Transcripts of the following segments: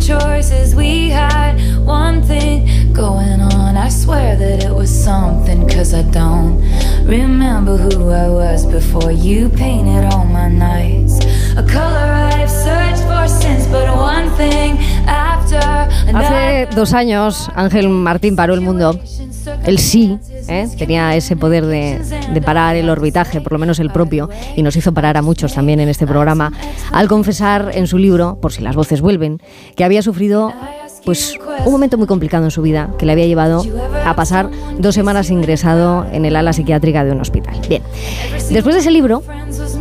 choices. We had one thing going on. I swear that it was something, cause I don't remember who I was before you painted all my nights. A color I've searched for since, but one thing after another. Hace dos años Ángel Martín paró el mundo. Él sí ¿eh? tenía ese poder de, de parar el orbitaje, por lo menos el propio, y nos hizo parar a muchos también en este programa, al confesar en su libro, por si las voces vuelven, que había sufrido pues un momento muy complicado en su vida que le había llevado a pasar dos semanas ingresado en el ala psiquiátrica de un hospital. Bien, después de ese libro,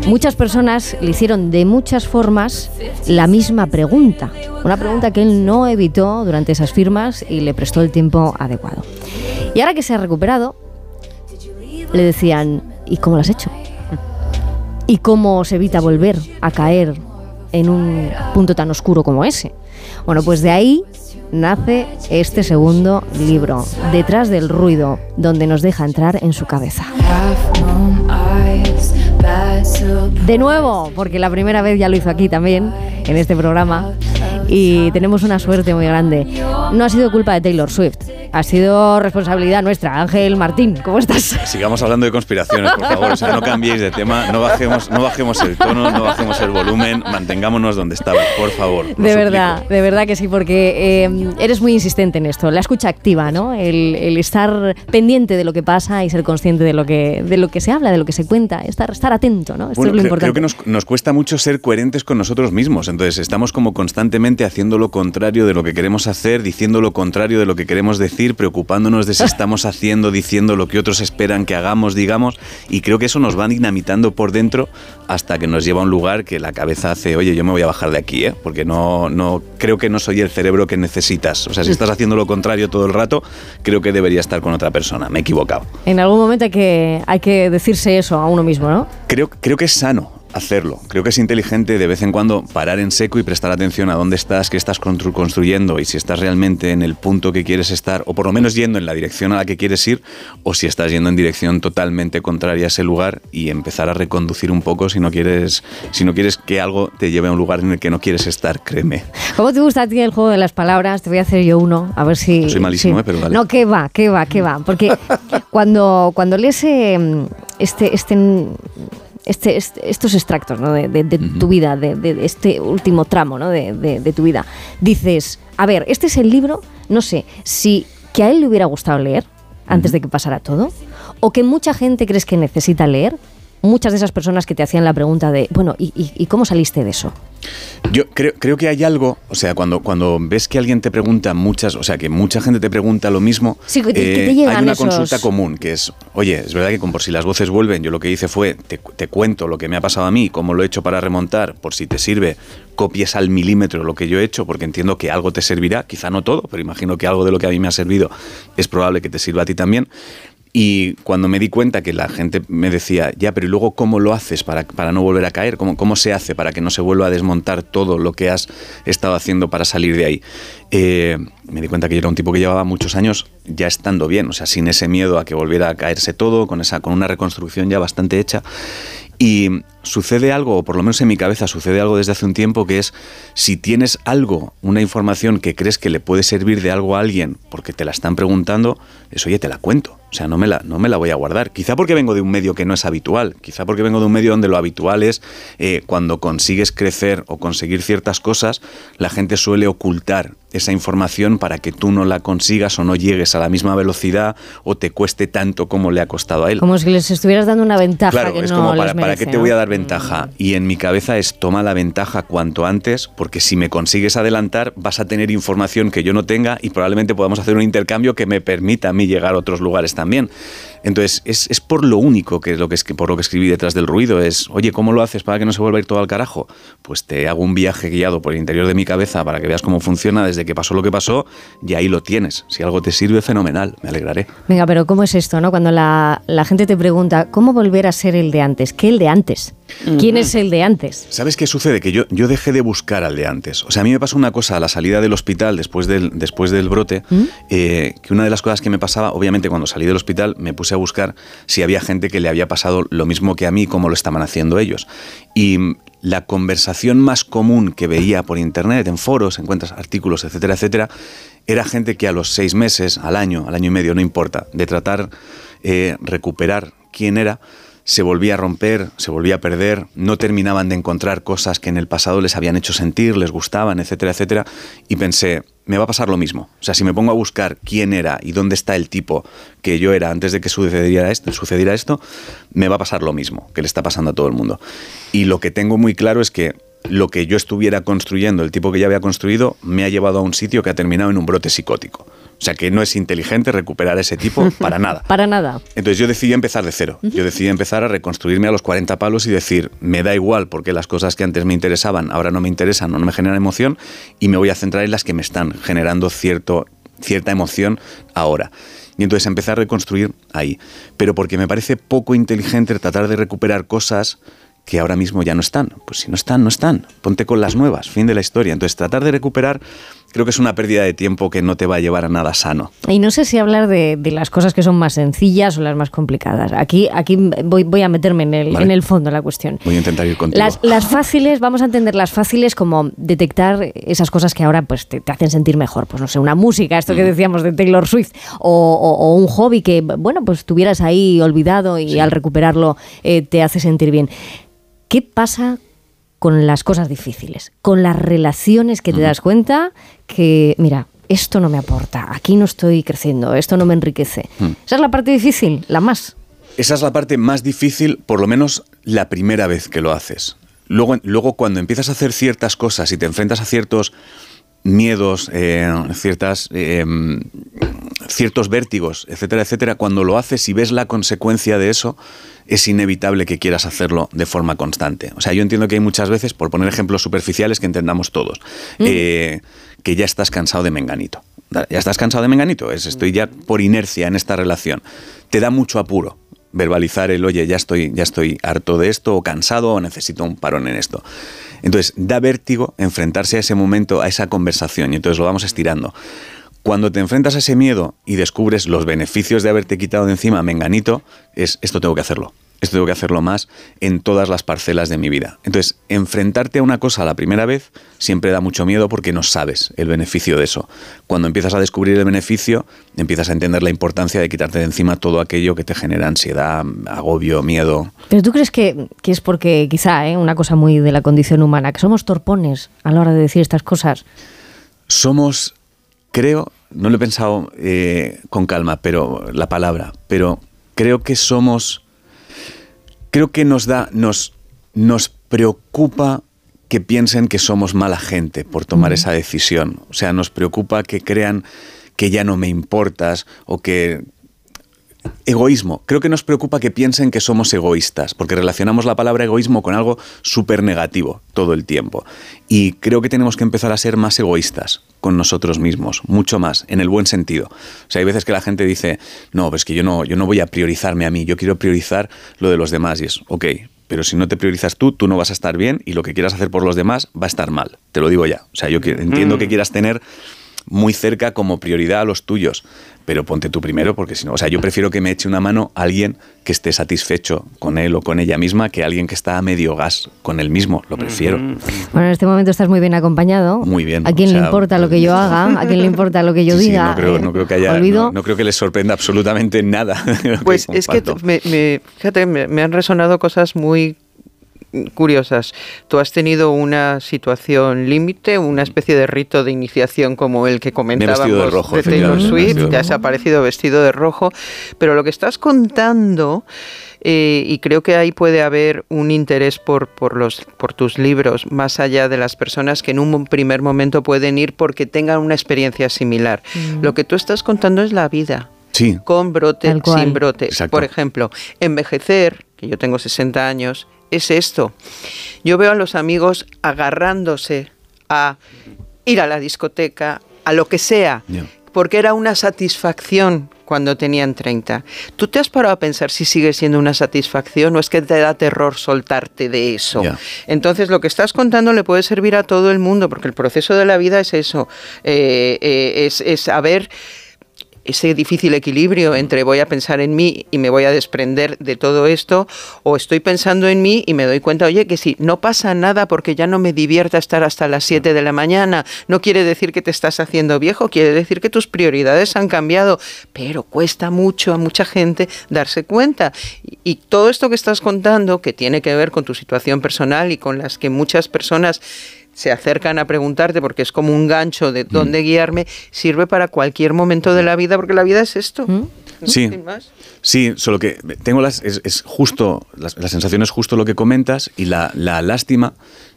muchas personas le hicieron de muchas formas la misma pregunta, una pregunta que él no evitó durante esas firmas y le prestó el tiempo adecuado. Y ahora que se ha recuperado, le decían, ¿y cómo lo has hecho? ¿Y cómo se evita volver a caer en un punto tan oscuro como ese? Bueno, pues de ahí nace este segundo libro, Detrás del ruido, donde nos deja entrar en su cabeza. De nuevo, porque la primera vez ya lo hizo aquí también, en este programa, y tenemos una suerte muy grande. No ha sido culpa de Taylor Swift, ha sido responsabilidad nuestra. Ángel Martín, ¿cómo estás? Sigamos hablando de conspiraciones, por favor. O sea, no cambiéis de tema, no bajemos, no bajemos el tono, no bajemos el volumen, mantengámonos donde estabas, por favor. De verdad, de verdad que sí, porque eh, eres muy insistente en esto. La escucha activa, ¿no? El, el, estar pendiente de lo que pasa y ser consciente de lo que, de lo que se habla, de lo que se cuenta, estar, estar atento, ¿no? Esto bueno, es lo creo, importante. Creo que nos, nos cuesta mucho ser coherentes con nosotros mismos. Entonces, estamos como constantemente haciendo lo contrario de lo que queremos hacer, diciendo lo contrario de lo que queremos decir, preocupándonos de si estamos haciendo, diciendo lo que otros esperan que hagamos, digamos, y creo que eso nos va dinamitando por dentro hasta que nos lleva a un lugar que la cabeza hace, oye, yo me voy a bajar de aquí, ¿eh? porque no, no creo que no soy el cerebro que necesitas. O sea, si estás haciendo lo contrario todo el rato, creo que debería estar con otra persona. Me he equivocado. En algún momento hay que, hay que decirse eso a uno mismo, ¿no? Creo, creo que es sano hacerlo. Creo que es inteligente de vez en cuando parar en seco y prestar atención a dónde estás, qué estás constru construyendo y si estás realmente en el punto que quieres estar, o por lo menos yendo en la dirección a la que quieres ir, o si estás yendo en dirección totalmente contraria a ese lugar y empezar a reconducir un poco si no quieres, si no quieres que algo te lleve a un lugar en el que no quieres estar, créeme. ¿Cómo te gusta a ti el juego de las palabras? Te voy a hacer yo uno, a ver si... Soy malísimo, sí. ¿eh? pero vale. No, que va, que va, que va. Porque cuando, cuando lees eh, este, este este, este, estos extractos ¿no? de, de, de uh -huh. tu vida, de, de, este último tramo ¿no? de, tu vida, dices, a ver, este es el libro, no sé, si que a él le hubiera gustado leer antes de que pasara todo, o que mucha gente crees que necesita leer, muchas de esas personas que te hacían la pregunta de, bueno, ¿y, y, y cómo saliste de eso? Yo creo, creo, que hay algo, o sea, cuando, cuando ves que alguien te pregunta muchas, o sea, que mucha gente te pregunta lo mismo, sí, que te, eh, que te hay una esos... consulta común que es, oye, es verdad que con por si las voces vuelven, yo lo que hice fue, te, te, cuento lo que me ha pasado a mí, cómo lo he hecho para remontar, por si te sirve, copies al milímetro lo que yo he hecho, porque entiendo que algo te servirá, quizá no todo, pero imagino que algo de lo que a mí me ha servido es probable que te sirva a ti también. Y cuando me di cuenta que la gente me decía, ya, pero ¿y luego cómo lo haces para, para no volver a caer? ¿Cómo, ¿Cómo se hace para que no se vuelva a desmontar todo lo que has estado haciendo para salir de ahí? Eh, me di cuenta que yo era un tipo que llevaba muchos años ya estando bien, o sea, sin ese miedo a que volviera a caerse todo, con, esa, con una reconstrucción ya bastante hecha. Y sucede algo, o por lo menos en mi cabeza sucede algo desde hace un tiempo, que es si tienes algo, una información que crees que le puede servir de algo a alguien porque te la están preguntando, es oye, te la cuento. O sea, no me la, no me la voy a guardar. Quizá porque vengo de un medio que no es habitual, quizá porque vengo de un medio donde lo habitual es eh, cuando consigues crecer o conseguir ciertas cosas, la gente suele ocultar esa información para que tú no la consigas o no llegues a la misma velocidad o te cueste tanto como le ha costado a él. Como si les estuvieras dando una ventaja claro, que es no como para, merece, ¿para qué te voy a dar ventaja? Y en mi cabeza es toma la ventaja cuanto antes, porque si me consigues adelantar vas a tener información que yo no tenga y probablemente podamos hacer un intercambio que me permita a mí llegar a otros lugares también. Entonces, es, es por lo único que, lo que es, por lo que escribí detrás del ruido, es, oye, ¿cómo lo haces para que no se vuelva a ir todo al carajo? Pues te hago un viaje guiado por el interior de mi cabeza para que veas cómo funciona desde que pasó lo que pasó y ahí lo tienes. Si algo te sirve, fenomenal, me alegraré. Venga, pero ¿cómo es esto, no? Cuando la, la gente te pregunta, ¿cómo volver a ser el de antes? ¿Qué el de antes? ¿Quién es el de antes? ¿Sabes qué sucede? Que yo, yo dejé de buscar al de antes. O sea, a mí me pasó una cosa a la salida del hospital después del, después del brote, ¿Mm? eh, que una de las cosas que me pasaba, obviamente cuando salí del hospital me puse a buscar si había gente que le había pasado lo mismo que a mí, como lo estaban haciendo ellos. Y la conversación más común que veía por internet, en foros, encuentras artículos, etcétera, etcétera, era gente que a los seis meses, al año, al año y medio, no importa, de tratar eh, recuperar quién era, se volvía a romper, se volvía a perder, no terminaban de encontrar cosas que en el pasado les habían hecho sentir, les gustaban, etcétera, etcétera, y pensé, me va a pasar lo mismo. O sea, si me pongo a buscar quién era y dónde está el tipo que yo era antes de que sucediera esto, sucediera esto, me va a pasar lo mismo que le está pasando a todo el mundo. Y lo que tengo muy claro es que lo que yo estuviera construyendo, el tipo que ya había construido, me ha llevado a un sitio que ha terminado en un brote psicótico. O sea que no es inteligente recuperar a ese tipo para nada. para nada. Entonces yo decidí empezar de cero. Yo decidí empezar a reconstruirme a los 40 palos y decir, me da igual porque las cosas que antes me interesaban ahora no me interesan, no me generan emoción y me voy a centrar en las que me están generando cierto, cierta emoción ahora. Y entonces empecé a reconstruir ahí. Pero porque me parece poco inteligente tratar de recuperar cosas que ahora mismo ya no están. Pues si no están, no están. Ponte con las nuevas, fin de la historia. Entonces tratar de recuperar creo que es una pérdida de tiempo que no te va a llevar a nada sano. Y no sé si hablar de, las cosas que son más sencillas o las más complicadas. Aquí, aquí voy, voy a meterme en el, en el fondo de la cuestión. Voy a intentar ir contigo. Las, las, fáciles, vamos a entender las fáciles como detectar esas cosas que ahora pues, te, hacen sentir mejor. Pues no sé, una música, esto que mm. decíamos de Taylor Swift, o, un hobby que, bueno, pues tuvieras ahí olvidado y al recuperarlo eh, te hace sentir bien. ¿Qué pasa con las cosas difíciles, con las relaciones que te das cuenta que, mira, esto no me aporta, aquí no estoy creciendo, esto no me enriquece. Hmm. Esa es la parte difícil, la más. Esa es la parte más difícil, por lo menos la primera vez que lo haces. Luego, luego cuando empiezas a hacer ciertas cosas y te enfrentas a ciertos miedos, eh, ciertas, eh, ciertos vértigos, etcétera, etcétera, cuando lo haces y ves la consecuencia de eso, es inevitable que quieras hacerlo de forma constante. O sea, yo entiendo que hay muchas veces, por poner ejemplos superficiales que entendamos todos, mm. eh, que ya estás cansado de menganito. Ya estás cansado de menganito, es, estoy ya por inercia en esta relación. Te da mucho apuro verbalizar el, oye, ya estoy, ya estoy harto de esto, o cansado, o necesito un parón en esto. Entonces, da vértigo enfrentarse a ese momento, a esa conversación, y entonces lo vamos estirando. Cuando te enfrentas a ese miedo y descubres los beneficios de haberte quitado de encima menganito, es esto tengo que hacerlo. Esto tengo que hacerlo más en todas las parcelas de mi vida. Entonces, enfrentarte a una cosa la primera vez siempre da mucho miedo porque no sabes el beneficio de eso. Cuando empiezas a descubrir el beneficio, empiezas a entender la importancia de quitarte de encima todo aquello que te genera ansiedad, agobio, miedo. Pero tú crees que, es porque quizá, ¿eh? una cosa muy de la condición humana, que somos torpones a la hora de decir estas cosas. Somos creo, no lo he pensado eh, con calma, pero la palabra, pero creo que somos, creo que nos da, nos, nos preocupa que piensen que somos mala gente por tomar esa decisión. O sea, nos preocupa que crean que ya no me importas o que Egoísmo. Creo que nos preocupa que piensen que somos egoístas, porque relacionamos la palabra egoísmo con algo súper negativo todo el tiempo. Y creo que tenemos que empezar a ser más egoístas con nosotros mismos, mucho más, en el buen sentido. O sea, hay veces que la gente dice, no, pues que yo no, yo no voy a priorizarme a mí, yo quiero priorizar lo de los demás. Y es, ok, pero si no te priorizas tú, tú no vas a estar bien y lo que quieras hacer por los demás va a estar mal. Te lo digo ya. O sea, yo entiendo que quieras tener muy cerca como prioridad a los tuyos, pero ponte tú primero, porque si no, o sea, yo prefiero que me eche una mano alguien que esté satisfecho con él o con ella misma que alguien que está a medio gas con él mismo, lo prefiero. Bueno, en este momento estás muy bien acompañado. Muy bien. ¿A quién le importa lo que yo haga? ¿A quién le importa lo que yo diga? no, creo, no, creo, que haya, no, creo que les sorprenda absolutamente nada. Pues es que me, fíjate, me han resonado cosas muy curiosas. Tú has tenido una situación límite, una especie de rito de iniciación como el que comentábamos de, rojo, de Taylor Swift, ya se ha aparecido vestido de rojo, pero lo que estás contando... Eh, y creo que ahí puede haber un interés por, por, los, por tus libros, más allá de las personas que en un primer momento pueden ir porque tengan una experiencia similar. Mm. Lo que tú estás contando es la vida. Sí. Con brote, sin brote. Por ejemplo, envejecer, que yo tengo 60 años, es esto. Yo veo a los amigos agarrándose a ir a la discoteca, a lo que sea, porque era una satisfacción cuando tenían 30. ¿Tú te has parado a pensar si sigue siendo una satisfacción o es que te da terror soltarte de eso? Entonces, lo que estás contando le puede servir a todo el mundo, porque el proceso de la vida es eso, eh, eh, es, es saber ese difícil equilibrio entre voy a pensar en mí y me voy a desprender de todo esto, o estoy pensando en mí y me doy cuenta, oye, que si no pasa nada porque ya no me divierta estar hasta las 7 de la mañana, no quiere decir que te estás haciendo viejo, quiere decir que tus prioridades han cambiado, pero cuesta mucho a mucha gente darse cuenta. Y, todo esto que estás contando, que tiene que ver con tu situación personal y con las que muchas personas se acercan a preguntarte porque es como un gancho de dónde mm. guiarme, sirve para cualquier momento de la vida porque la vida es esto. ¿Mm? Sí, sí, solo que tengo las, es, justo, la, sensación es justo lo que comentas y la, la lástima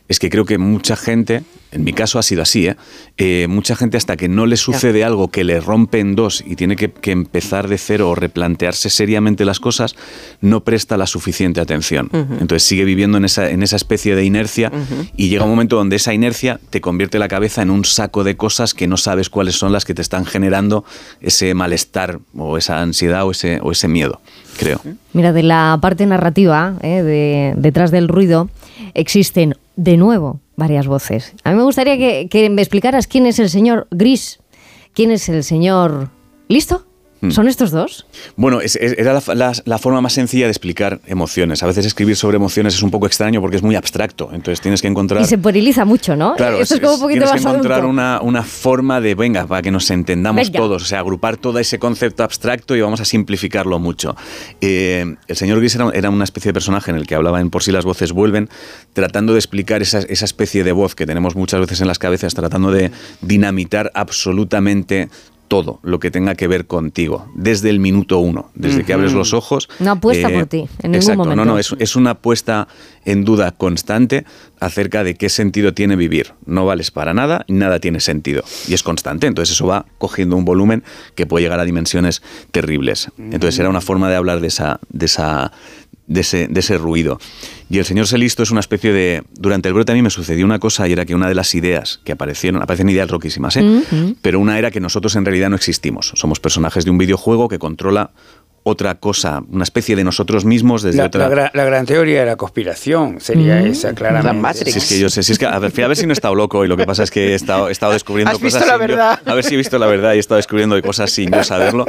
es que creo que mucha gente, en mi caso ha sido así, ¿eh? Eh, mucha gente hasta que no le sucede algo que le rompe en dos y tiene que, empezar de cero o replantearse seriamente las cosas, no presta la suficiente atención. Entonces sigue viviendo en esa, en esa especie de inercia y llega un momento donde esa inercia te convierte la cabeza en un saco de cosas que no sabes cuáles son las que te están generando ese malestar o esa ansiedad o ese, o ese miedo, creo. Mira, de la parte narrativa, ¿eh? de, detrás del ruido, existen de nuevo varias voces. A mí me gustaría que, me explicaras quién es el señor Gris, quién es el señor... ¿Listo? Hmm. ¿Son estos dos? Bueno, era la, forma más sencilla de explicar emociones. A veces escribir sobre emociones es un poco extraño porque es muy abstracto. Entonces tienes que encontrar. Y se pueriliza mucho, ¿no? Claro, es, como un poquito tienes que encontrar una, una, forma de, venga, para que nos entendamos todos. O sea, agrupar todo ese concepto abstracto y vamos a simplificarlo mucho. Eh, el señor Gris era, una especie de personaje en el que hablaba en Por si las voces vuelven, tratando de explicar esa, esa especie de voz que tenemos muchas veces en las cabezas, tratando de dinamitar absolutamente todo lo que tenga que ver contigo, desde el minuto uno, desde que abres los ojos. No apuesta por eh, ti, en ningún momento. No, no, es, una apuesta en duda constante acerca de qué sentido tiene vivir. No vales para nada nada tiene sentido. Y es constante, entonces eso va cogiendo un volumen que puede llegar a dimensiones terribles. Entonces era una forma de hablar de esa, de esa de ese, de ese ruido. Y el señor Selisto es una especie de... Durante el brote a mí me sucedió una cosa y era que una de las ideas que aparecieron, aparecen ideas roquísimas, ¿eh? Pero una era que nosotros en realidad no existimos. Somos personajes de un videojuego que controla otra cosa, una especie de nosotros mismos desde la, otra... La, gran teoría de la conspiración sería mm. esa, claramente. Si es que yo sé, si es que, a, ver, a ver si no he estado loco y lo que pasa es que he estado, he estado descubriendo ¿Has Visto la verdad? a ver si he visto la verdad y he estado descubriendo cosas sin yo saberlo.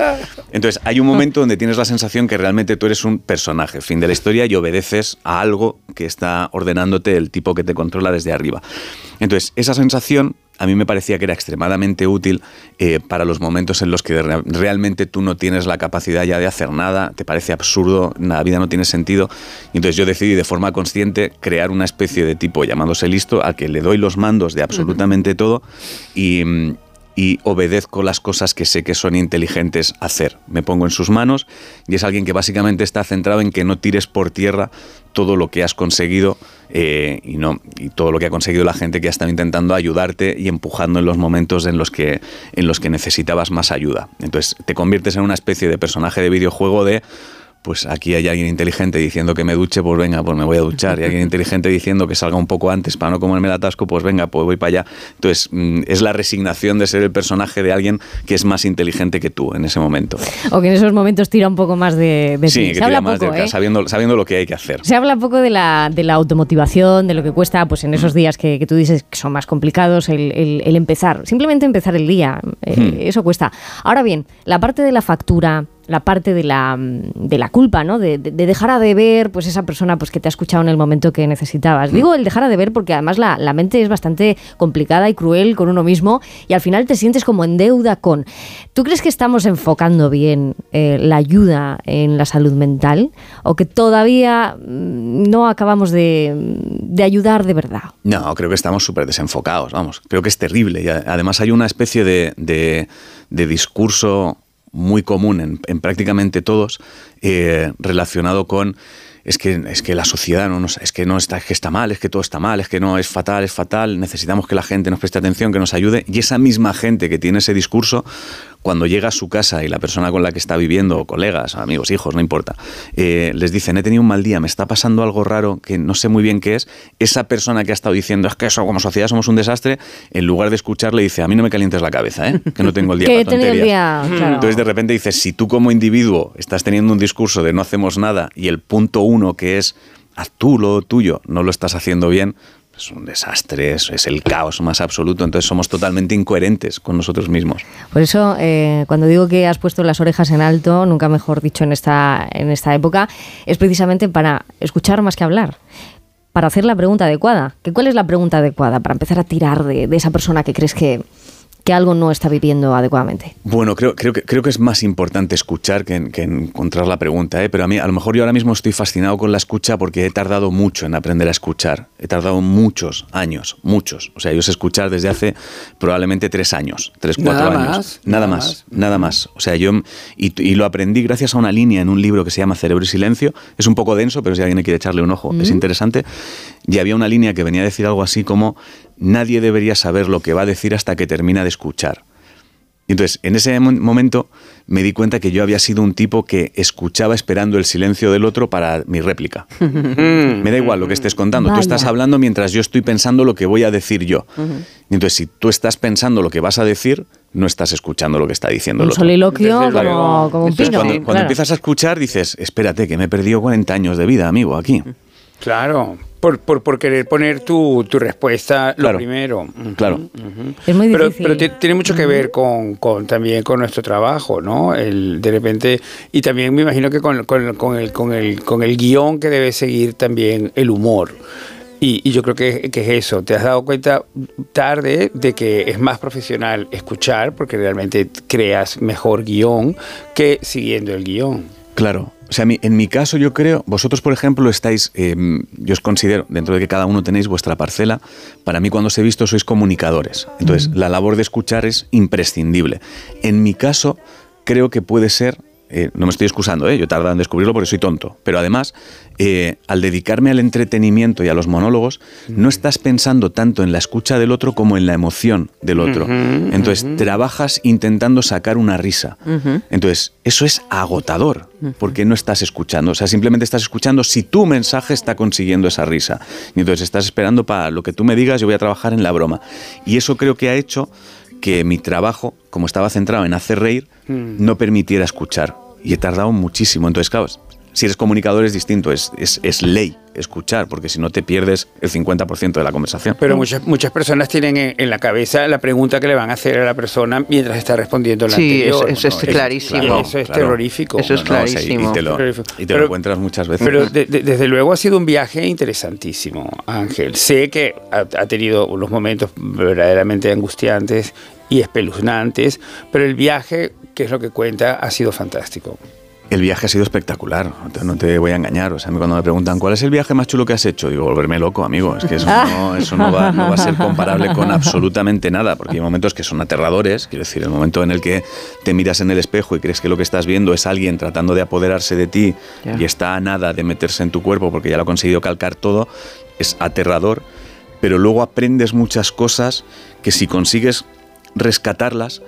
Entonces, hay un momento donde tienes la sensación que realmente tú eres un personaje, fin de la historia, y obedeces a algo que está ordenándote el tipo que te controla desde arriba. Entonces, esa sensación a mí me parecía que era extremadamente útil eh, para los momentos en los que realmente tú no tienes la capacidad ya de hacer nada, te parece absurdo, la vida no tiene sentido. Y entonces yo decidí de forma consciente crear una especie de tipo llamándose listo al que le doy los mandos de absolutamente todo y, y obedezco las cosas que sé que son inteligentes hacer. Me pongo en sus manos y es alguien que básicamente está centrado en que no tires por tierra todo lo que has conseguido eh, y, no, y todo lo que ha conseguido la gente que ha estado intentando ayudarte y empujando en los momentos en los, que, en los que necesitabas más ayuda. Entonces te conviertes en una especie de personaje de videojuego de pues aquí hay alguien inteligente diciendo que me duche, pues venga, pues me voy a duchar. Y alguien inteligente diciendo que salga un poco antes para no comerme el atasco, pues venga, pues voy para allá. Entonces, mm, es la resignación de ser el personaje de alguien que es más inteligente que tú en ese momento. O que en esos momentos tira un poco más de, de sí, que tira más de ¿eh? sabiendo, sabiendo lo que hay que hacer. Se habla un poco de la, de la automotivación, de lo que cuesta, pues en esos días que, tú dices que son más complicados, el, empezar, simplemente empezar el día, eh, hmm. eso cuesta. Ahora bien, la parte de la factura, la parte de la, de la culpa, ¿no? De, dejar de ver pues esa persona pues, que te ha escuchado en el momento que necesitabas. Mm. Digo el dejar de ver porque además la, la, mente es bastante complicada y cruel con uno mismo y al final te sientes como en deuda con... ¿Tú crees que estamos enfocando bien eh, la ayuda en la salud mental o que todavía mm, no acabamos de, de ayudar de verdad? No, creo que estamos súper desenfocados, vamos. Creo que es terrible. Y además hay una especie de, de, de discurso muy común en, prácticamente todos, eh, relacionado con es que, es que la sociedad no es que no está, que está mal, es que todo está mal, es que no es fatal, es fatal, necesitamos que la gente nos preste atención, que nos ayude. Y esa misma gente que tiene ese discurso cuando llega a su casa y la persona con la que está viviendo, colegas, amigos, hijos, no importa, eh, les dicen, he tenido un mal día, me está pasando algo raro que no sé muy bien qué es, esa persona que ha estado diciendo, es que eso como sociedad somos un desastre, en lugar de escucharle dice, a mí no me calientes la cabeza, ¿eh? que no tengo el día para tonterías. Entonces de repente dices, si tú como individuo estás teniendo un discurso de no hacemos nada y el punto uno que es haz tú lo tuyo, no lo estás haciendo bien, es un desastre, es, el caos más absoluto, entonces somos totalmente incoherentes con nosotros mismos. Por eso, eh, cuando digo que has puesto las orejas en alto, nunca mejor dicho en esta, en esta época, es precisamente para escuchar más que hablar para hacer la pregunta adecuada. ¿Cuál es la pregunta adecuada para empezar a tirar de esa persona que crees que, que algo no está viviendo adecuadamente? Bueno, creo, creo, que, creo que es más importante escuchar que, encontrar la pregunta, ¿eh? pero a mí a lo mejor yo ahora mismo estoy fascinado con la escucha porque he tardado mucho en aprender a escuchar. He tardado muchos años, muchos. O sea, yo sé escuchar desde hace probablemente tres años, tres, cuatro años. nada, más, nada más. O sea, yo y, lo aprendí gracias a una línea en un libro que se llama Cerebro y Silencio. Es un poco denso, pero si alguien quiere echarle un ojo, es interesante. Y había una línea que venía a decir algo así como nadie debería saber lo que va a decir hasta que termina de escuchar. Entonces, en ese momento me di cuenta que yo había sido un tipo que escuchaba esperando el silencio del otro para mi réplica. me da igual lo que estés contando. Tú estás hablando mientras yo estoy pensando lo que voy a decir yo. Entonces, si tú estás pensando lo que vas a decir, no estás escuchando lo que está diciendo el otro. soliloquio como, un pino. Cuando, empiezas a escuchar, dices, espérate, que me he perdido 40 años de vida, amigo, aquí. Claro, por, por, querer poner tu, tu respuesta lo primero. Claro. Es muy difícil. Pero, pero tiene mucho que ver con, con, también con nuestro trabajo, ¿no? El, de repente, y también me imagino que con, con, con, el, con, el, con el guion que debe seguir también el humor. Y, y, yo creo que, que, es eso. Te has dado cuenta tarde de que es más profesional escuchar, porque realmente creas mejor guion que siguiendo el guion. Claro. O sea, en mi caso yo creo, vosotros por ejemplo estáis, em, yo os considero, dentro de que cada uno tenéis vuestra parcela, para mí cuando os he visto sois comunicadores. Entonces, la labor de escuchar es imprescindible. En mi caso, creo que puede ser eh, no me estoy excusando, ¿eh? yo tardado en descubrirlo porque soy tonto, pero además, eh, al dedicarme al entretenimiento y a los monólogos, no estás pensando tanto en la escucha del otro como en la emoción del otro. Entonces, trabajas intentando sacar una risa. Entonces, eso es agotador, porque no estás escuchando, o sea, simplemente estás escuchando si tu mensaje está consiguiendo esa risa. Y entonces estás esperando para lo que tú me digas, yo voy a trabajar en la broma. Y eso creo que ha hecho que mi trabajo, como estaba centrado en hacer reír, no permitiera escuchar y he tardado muchísimo. Entonces, claro, si eres comunicador es distinto, es, es, ley escuchar, porque si no te pierdes el 50% de la conversación. Pero muchas, muchas personas tienen en, la cabeza la pregunta que le van a hacer a la persona mientras está respondiendo la sí, Eso, es clarísimo. eso es terrorífico. Eso es clarísimo. y, te lo, encuentras muchas veces. Pero desde luego ha sido un viaje interesantísimo, Ángel. Sé que ha, ha tenido unos momentos verdaderamente angustiantes y espeluznantes, pero el viaje, que es lo que cuenta, ha sido fantástico. El viaje ha sido espectacular, no te voy a engañar. O sea, cuando me preguntan cuál es el viaje más chulo que has hecho, digo, volverme loco, amigo. Es que eso, no, eso no, va, no, va, a ser comparable con absolutamente nada, porque hay momentos que son aterradores. Quiero decir, el momento en el que te miras en el espejo y crees que lo que estás viendo es alguien tratando de apoderarse de ti y está a nada de meterse en tu cuerpo porque ya lo ha conseguido calcar todo, es aterrador. Pero luego aprendes muchas cosas que si consigues rescatarlas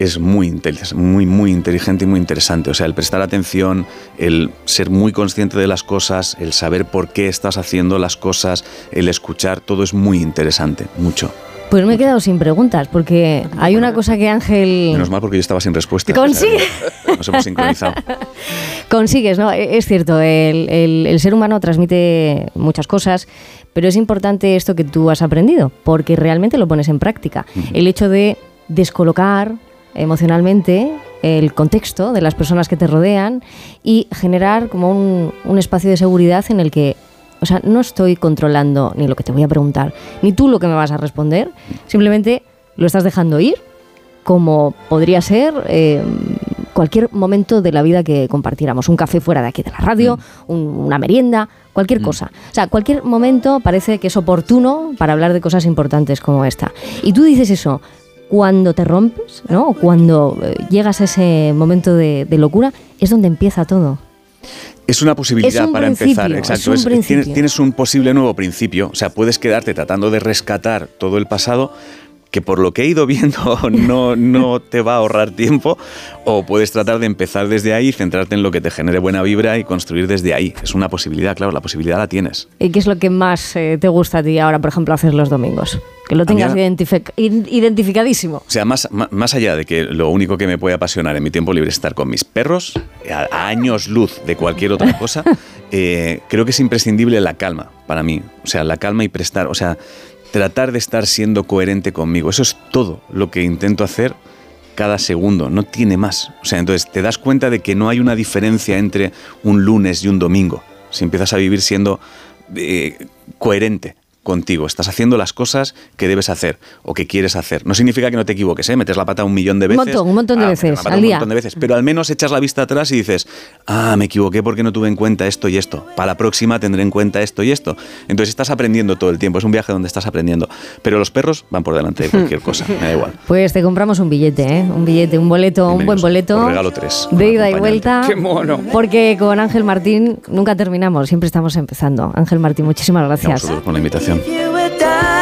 es muy, muy, muy inteligente y muy interesante. O sea, el prestar atención, el ser muy consciente de las cosas, el saber por qué estás haciendo las cosas, el escuchar, todo es muy interesante, mucho. Pues me he quedado sin preguntas, porque hay una cosa que Ángel... Menos mal porque yo estaba sin respuesta. Consigue. nos hemos sincronizado. Consigues, ¿no? E-, es cierto, el, ser humano transmite muchas cosas, pero es importante esto que tú has aprendido, porque realmente lo pones en práctica. El hecho de descolocar emocionalmente el contexto de las personas que te rodean y generar como un, espacio de seguridad en el que, o sea, no estoy controlando ni lo que te voy a preguntar, ni tú lo que me vas a responder, simplemente lo estás dejando ir, como podría ser eh, cualquier momento de la vida que compartiéramos, un café fuera de aquí de la radio, mm. una merienda, cualquier mm. cosa. O sea, cualquier momento parece que es oportuno para hablar de cosas importantes como esta. Y tú dices eso, cuando te rompes, ¿no? Cuando eh, llegas a ese momento de, locura, es donde empieza todo. Es una posibilidad para empezar, exacto. tienes, un posible nuevo principio, o sea, puedes quedarte tratando de rescatar todo el pasado, que por lo que he ido viendo no, no te va a ahorrar tiempo, o puedes tratar de empezar desde ahí, centrarte en lo que te genere buena vibra y construir desde ahí. Es una posibilidad, claro, la posibilidad la tienes. ¿Y qué es lo que más eh, te gusta a ti ahora, por ejemplo, hacer los domingos? Que lo tengas identificadísimo. O sea, más, más allá de que lo único que me puede apasionar en mi tiempo libre es estar con mis perros, a, años luz de cualquier otra cosa, eh, creo que es imprescindible la calma para mí. O sea, la calma y prestar, o sea, tratar de estar siendo coherente conmigo. Eso es todo lo que intento hacer cada segundo, no tiene más. O sea, entonces te das cuenta de que no hay una diferencia entre un lunes y un domingo. Si empiezas a vivir siendo eh, coherente contigo, estás haciendo las cosas que debes hacer o que quieres hacer. No significa que no te equivoques, ¿eh? metes la pata un millón de veces. Un montón, un montón de ah, veces al día. Un montón de veces, pero al menos echas la vista atrás y dices, ah, me equivoqué porque no tuve en cuenta esto y esto. Para la próxima tendré en cuenta esto y esto. Entonces estás aprendiendo todo el tiempo, es un viaje donde estás aprendiendo. Pero los perros van por delante de cualquier cosa, me da igual. Pues te compramos un billete, ¿eh? Un billete, un boleto, un buen boleto. regalo tres. De ida y vuelta. Qué mono. Porque con Ángel Martín nunca terminamos, siempre estamos empezando. Ángel Martín, muchísimas gracias. por la invitación. him.